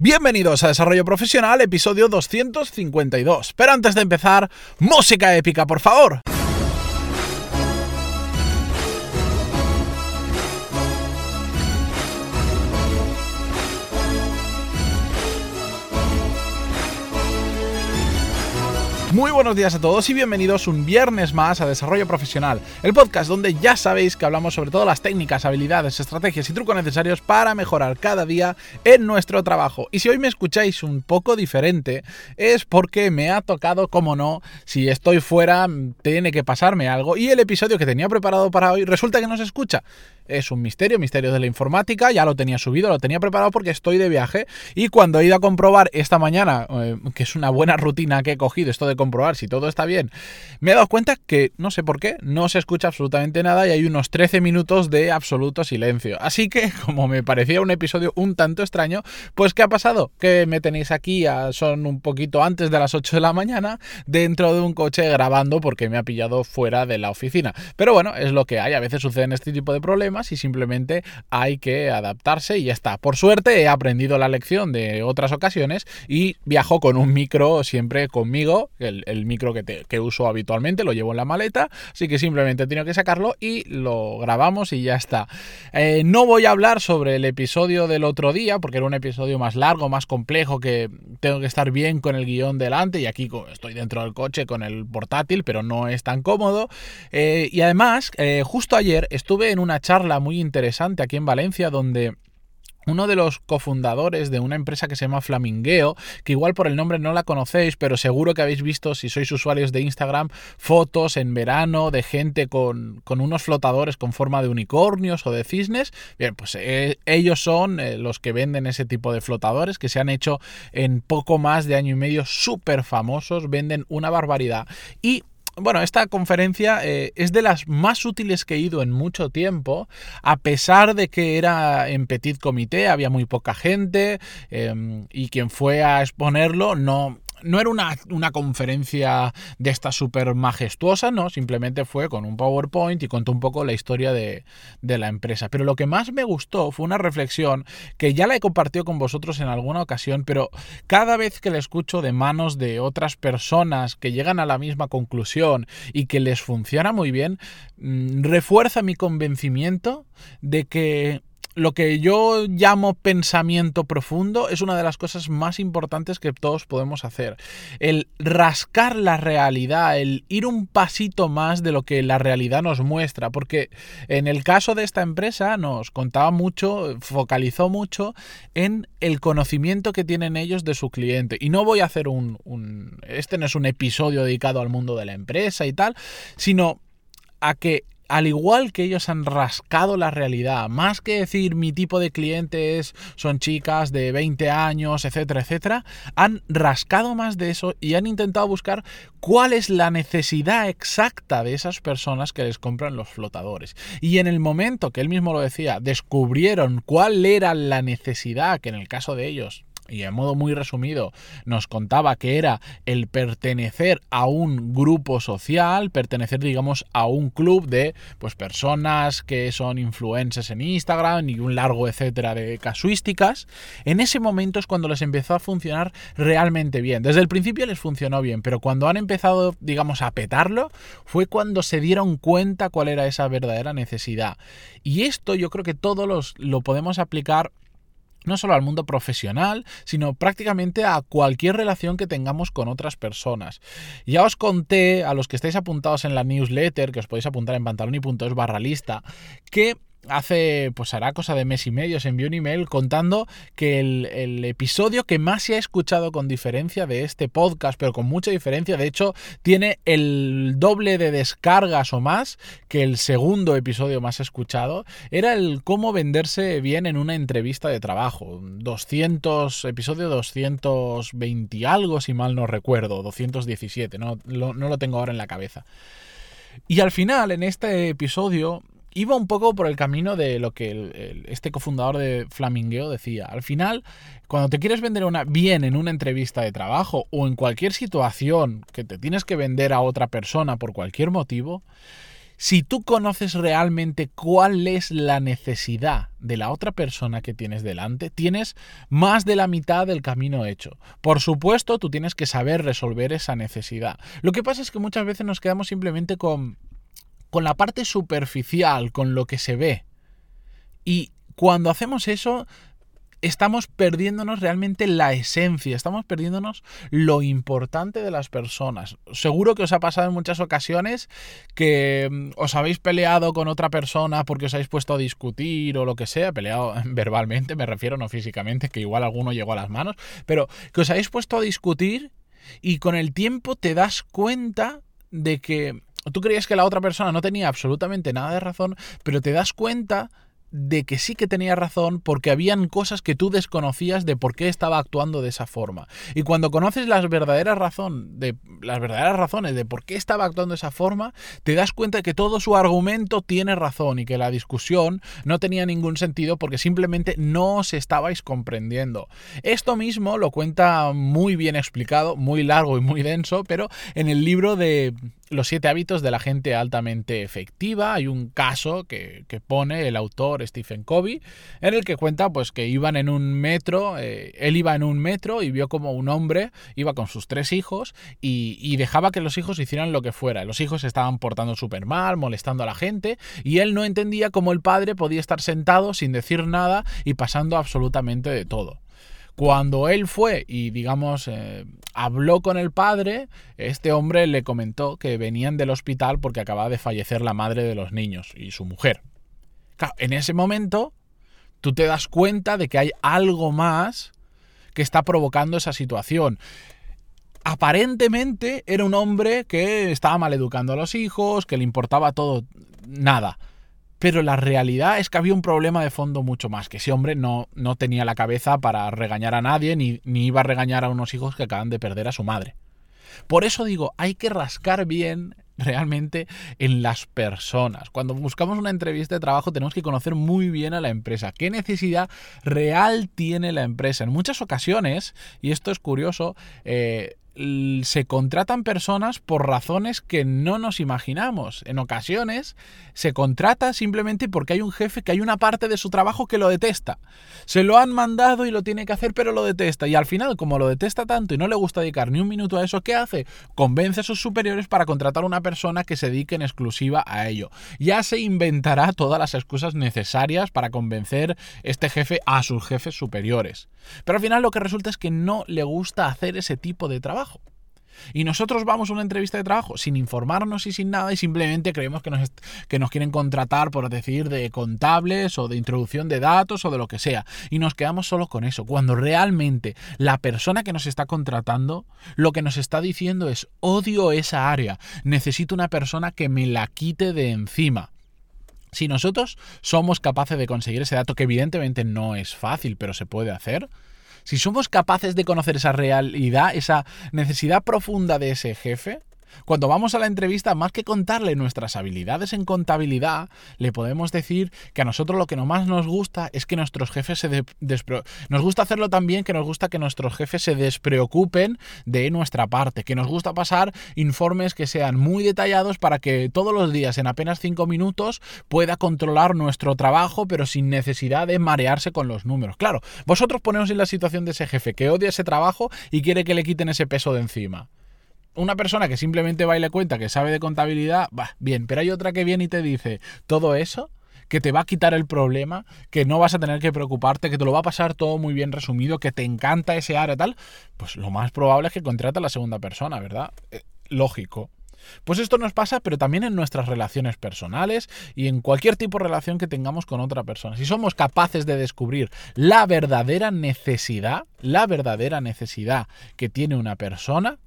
Bienvenidos a Desarrollo Profesional, episodio 252. Pero antes de empezar, música épica, por favor. Muy buenos días a todos y bienvenidos un viernes más a Desarrollo Profesional, el podcast donde ya sabéis que hablamos sobre todas las técnicas, habilidades, estrategias y trucos necesarios para mejorar cada día en nuestro trabajo. Y si hoy me escucháis un poco diferente, es porque me ha tocado, como no, si estoy fuera, tiene que pasarme algo y el episodio que tenía preparado para hoy resulta que no se escucha es un misterio, misterio de la informática, ya lo tenía subido, lo tenía preparado porque estoy de viaje y cuando he ido a comprobar esta mañana, eh, que es una buena rutina que he cogido, esto de comprobar si todo está bien, me he dado cuenta que no sé por qué, no se escucha absolutamente nada y hay unos 13 minutos de absoluto silencio. Así que, como me parecía un episodio un tanto extraño, pues ¿qué ha pasado? Que me tenéis aquí, a, son un poquito antes de las 8 de la mañana, dentro de un coche grabando porque me ha pillado fuera de la oficina. Pero bueno, es lo que hay, a veces suceden este tipo de problemas y simplemente hay que adaptarse y ya está. Por suerte he aprendido la lección de otras ocasiones y viajo con un micro siempre conmigo, el, micro que, que, uso habitualmente, lo llevo en la maleta, así que simplemente he tenido que sacarlo y lo grabamos y ya está. Eh, no voy a hablar sobre el episodio del otro día, porque era un episodio más largo, más complejo, que tengo que estar bien con el guion delante y aquí estoy dentro del coche con el portátil, pero no es tan cómodo. Eh, y además, eh, justo ayer estuve en una charla muy interesante aquí en Valencia donde uno de los cofundadores de una empresa que se llama Flamingueo, que igual por el nombre no la conocéis, pero seguro que habéis visto, si sois usuarios de Instagram, fotos en verano de gente con, unos flotadores con forma de unicornios o de cisnes. Bien, pues eh, ellos son eh, los que venden ese tipo de flotadores que se han hecho en poco más de año y medio súper famosos, venden una barbaridad. Y bueno, esta conferencia eh, es de las más útiles que he ido en mucho tiempo, a pesar de que era en petit comité, había muy poca gente em, y quien fue a exponerlo no, no era una, conferencia de esta súper majestuosa, no, simplemente fue con un PowerPoint y contó un poco la historia de, de, la empresa. Pero lo que más me gustó fue una reflexión que ya la he compartido con vosotros en alguna ocasión, pero cada vez que la escucho de manos de otras personas que llegan a la misma conclusión y que les funciona muy bien, mm, refuerza mi convencimiento de que lo que yo llamo pensamiento profundo es una de las cosas más importantes que todos podemos hacer. El rascar la realidad, el ir un pasito más de lo que la realidad nos muestra, porque en el caso de esta empresa nos contaba mucho, focalizó mucho en el conocimiento que tienen ellos de su cliente. Y no voy a hacer un, este no es un episodio dedicado al mundo de la empresa y tal, sino a que al igual que ellos han rascado la realidad, más que decir mi tipo de clientes son chicas de 20 años, etcétera, etcétera, han rascado más de eso y han intentado buscar cuál es la necesidad exacta de esas personas que les compran los flotadores. Y en el momento que él mismo lo decía, descubrieron cuál era la necesidad, que en el caso de ellos y en modo muy resumido nos contaba que era el pertenecer a un grupo social, pertenecer digamos a un club de pues personas que son influencers en Instagram y un largo etcétera de casuísticas, en ese momento es cuando les empezó a funcionar realmente bien. Desde el principio les funcionó bien, pero cuando han empezado digamos a petarlo fue cuando se dieron cuenta cuál era esa verdadera necesidad. Y esto yo creo que todos los lo podemos aplicar no solo al mundo profesional, sino prácticamente a cualquier relación que tengamos con otras personas. Ya os conté a los que estáis apuntados en la newsletter, que os podéis apuntar en pantaloni.es barra lista, que hace, pues hará cosa de mes y medio, se envió un email contando que el, episodio que más se ha escuchado con diferencia de este podcast, pero con mucha diferencia, de hecho, tiene el doble de descargas o más que el segundo episodio más escuchado, era el cómo venderse bien en una entrevista de trabajo. 200, episodio 220 y algo, si mal no recuerdo, 217, no, no lo tengo ahora en la cabeza. Y al final, en este episodio, iba un poco por el camino de lo que este cofundador de Flamingueo decía. Al final, cuando te quieres vender una, bien en una entrevista de trabajo o en cualquier situación que te tienes que vender a otra persona por cualquier motivo, si tú conoces realmente cuál es la necesidad de la otra persona que tienes delante, tienes más de la mitad del camino hecho. Por supuesto, tú tienes que saber resolver esa necesidad. Lo que pasa es que muchas veces nos quedamos simplemente con, con la parte superficial, con lo que se ve. Y cuando hacemos eso, estamos perdiéndonos realmente la esencia, estamos perdiéndonos lo importante de las personas. Seguro que os ha pasado en muchas ocasiones que mm, os habéis peleado con otra persona porque os habéis puesto a discutir o lo que sea, peleado verbalmente, me refiero no físicamente, que igual alguno llegó a las manos, pero que os habéis puesto a discutir y con el tiempo te das cuenta de que tú creías que la otra persona no tenía absolutamente nada de razón, pero te das cuenta de que sí que tenía razón porque habían cosas que tú desconocías de por qué estaba actuando de esa forma. Y cuando conoces las verdaderas, razón de, las verdaderas razones de por qué estaba actuando de esa forma, te das cuenta de que todo su argumento tiene razón y que la discusión no tenía ningún sentido porque simplemente no os estabais comprendiendo. Esto mismo lo cuenta muy bien explicado, muy largo y muy denso, pero en el libro de los siete hábitos de la gente altamente efectiva. Hay un caso que, pone el autor Stephen Covey en el que cuenta pues que iban en un metro, eh, él iba en un metro y vio como un hombre iba con sus tres hijos y, dejaba que los hijos hicieran lo que fuera. Los hijos estaban portando súper mal, molestando a la gente y él no entendía cómo el padre podía estar sentado sin decir nada y pasando absolutamente de todo. Cuando él fue y, digamos, eh, habló con el padre, este hombre le comentó que venían del hospital porque acababa de fallecer la madre de los niños y su mujer. Claro, en ese momento tú te das cuenta de que hay algo más que está provocando esa situación. Aparentemente era un hombre que estaba mal educando a los hijos, que le importaba todo, nada. Pero la realidad es que había un problema de fondo mucho más, que ese hombre no, no tenía la cabeza para regañar a nadie, ni, ni iba a regañar a unos hijos que acaban de perder a su madre. Por eso digo, hay que rascar bien realmente en las personas. Cuando buscamos una entrevista de trabajo tenemos que conocer muy bien a la empresa. ¿Qué necesidad real tiene la empresa? En muchas ocasiones, y esto es curioso, eh, se contratan personas por razones que no nos imaginamos. En ocasiones se contrata simplemente porque hay un jefe que hay una parte de su trabajo que lo detesta. Se lo han mandado y lo tiene que hacer, pero lo detesta. Y al final, como lo detesta tanto y no le gusta dedicar ni un minuto a eso, ¿qué hace? Convence a sus superiores para contratar a una persona que se dedique en exclusiva a ello. Ya se inventará todas las excusas necesarias para convencer este jefe a sus jefes superiores. Pero al final lo que resulta es que no le gusta hacer ese tipo de trabajo. Y nosotros vamos a una entrevista de trabajo sin informarnos y sin nada y simplemente creemos que nos, que nos quieren contratar, por decir, de contables o de introducción de datos o de lo que sea. Y nos quedamos solo con eso, cuando realmente la persona que nos está contratando lo que nos está diciendo es odio esa área, necesito una persona que me la quite de encima. Si nosotros somos capaces de conseguir ese dato, que evidentemente no es fácil, pero se puede hacer, si somos capaces de conocer esa realidad, esa necesidad profunda de ese jefe, cuando vamos a la entrevista, más que contarle nuestras habilidades en contabilidad, le podemos decir que a nosotros lo que más nos gusta es que nuestros jefes se nos gusta hacerlo también que nos gusta que nuestros jefes se despreocupen de nuestra parte, que nos gusta pasar informes que sean muy detallados para que todos los días en apenas cinco minutos pueda controlar nuestro trabajo, pero sin necesidad de marearse con los números. Claro, vosotros poneos en la situación de ese jefe que odia ese trabajo y quiere que le quiten ese peso de encima una persona que simplemente va y le cuenta que sabe de contabilidad, va, bien, pero hay otra que viene y te dice todo eso que te va a quitar el problema, que no vas a tener que preocuparte, que te lo va a pasar todo muy bien resumido, que te encanta ese área tal, pues lo más probable es que contrate a la segunda persona, ¿verdad? Eh, lógico. Pues esto nos pasa, pero también en nuestras relaciones personales y en cualquier tipo de relación que tengamos con otra persona. Si somos capaces de descubrir la verdadera necesidad, la verdadera necesidad que tiene una persona,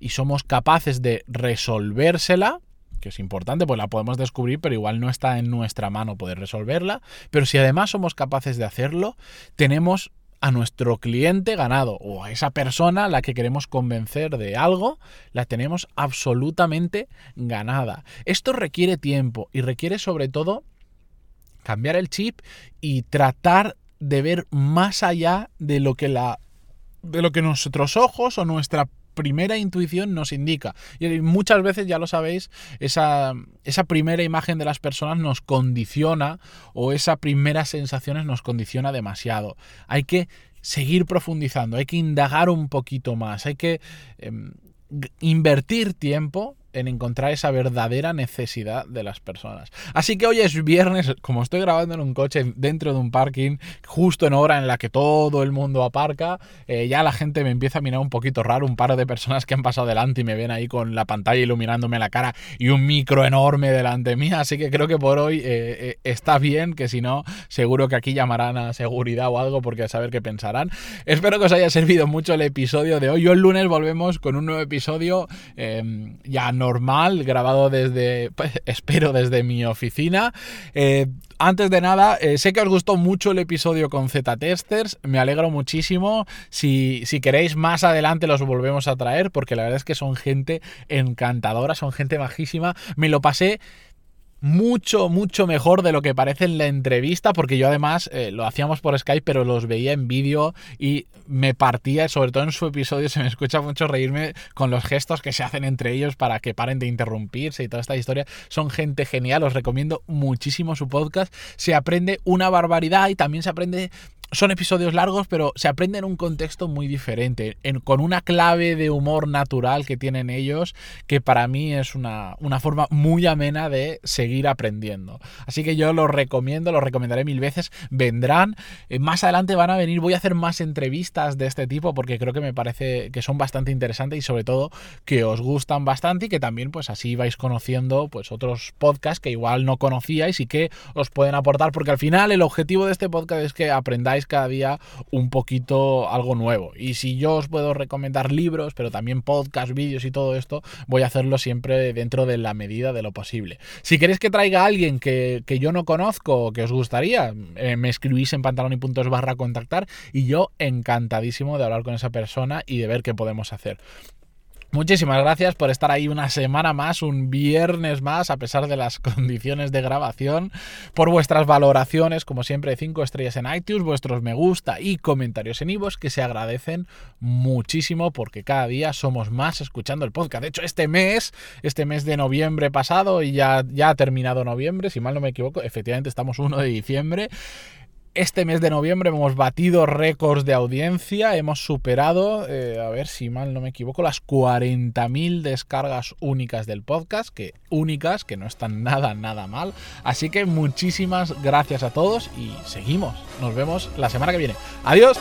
y somos capaces de resolvérsela, que es importante, pues la podemos descubrir, pero igual no está en nuestra mano poder resolverla. Pero si además somos capaces de hacerlo, tenemos a nuestro cliente ganado o a esa persona a la que queremos convencer de algo, la tenemos absolutamente ganada. Esto requiere tiempo y requiere sobre todo cambiar el chip y tratar de ver más allá de lo que la de lo que nuestros ojos o nuestra primera intuición nos indica. Y muchas veces, ya lo sabéis, esa, esa primera imagen de las personas nos condiciona o esa primera sensaciones nos condiciona demasiado. Hay que seguir profundizando, hay que indagar un poquito más, hay que em, invertir tiempo en encontrar esa verdadera necesidad de las personas. Así que hoy es viernes, como estoy grabando en un coche dentro de un parking, justo en hora en la que todo el mundo aparca, eh, ya la gente me empieza a mirar un poquito raro, un par de personas que han pasado delante y me ven ahí con la pantalla iluminándome la cara y un micro enorme delante mía, así que creo que por hoy eh, eh, está bien, que si no, seguro que aquí llamarán a seguridad o algo porque a saber qué pensarán. Espero que os haya servido mucho el episodio de hoy. Yo el lunes volvemos con un nuevo episodio ya normal, grabado desde, pues, espero desde mi oficina. Eh, antes de nada, eh, sé que os gustó mucho el episodio con Z-Testers, me alegro muchísimo. Si, si queréis más adelante los volvemos a traer, porque la verdad es que son gente encantadora, son gente majísima. Me lo pasé mucho, mucho mejor de lo que parece en la entrevista, porque yo además eh, lo hacíamos por Skype, pero los veía en vídeo y me partía, sobre todo en su episodio, se me escucha mucho reírme con los gestos que se hacen entre ellos para que paren de interrumpirse y toda esta historia. Son gente genial, os recomiendo muchísimo su podcast. Se aprende una barbaridad y también se aprende son episodios largos, pero se aprende en un contexto muy diferente, con una clave de humor natural que tienen ellos, que para mí es una, una, forma muy amena de seguir aprendiendo. Así que yo los recomiendo, los recomendaré mil veces, vendrán, eh, más adelante van a venir, voy a hacer más entrevistas de este tipo porque creo que me parece que son bastante interesantes y sobre todo que os gustan bastante y que también pues así vais conociendo pues otros podcasts que igual no conocíais y que os pueden aportar, porque al final el objetivo de este podcast es que aprendáis cada día un poquito algo nuevo. Y si yo os puedo recomendar libros, pero también podcast, vídeos y todo esto, voy a hacerlo siempre dentro de la medida de lo posible. Si queréis que traiga a alguien que, yo no conozco, que os gustaría, eh, me escribís en pantaloni.es barra contactar y yo encantadísimo de hablar con esa persona y de ver qué podemos hacer. Muchísimas gracias por estar ahí una semana más, un viernes más, a pesar de las condiciones de grabación, por vuestras valoraciones, como siempre, 5 estrellas en iTunes, vuestros me gusta y comentarios en Ivos, que se agradecen muchísimo porque cada día somos más escuchando el podcast. De hecho, este mes, este mes de noviembre pasado, y ya, ya ha terminado noviembre, si mal no me equivoco, efectivamente estamos 1 de diciembre. Este mes de noviembre hemos batido récords de audiencia, hemos superado, eh, a ver si mal no me equivoco, las 40.000 descargas únicas del podcast, que únicas, que no están nada, nada mal. Así que muchísimas gracias a todos y seguimos. Nos vemos la semana que viene. Adiós.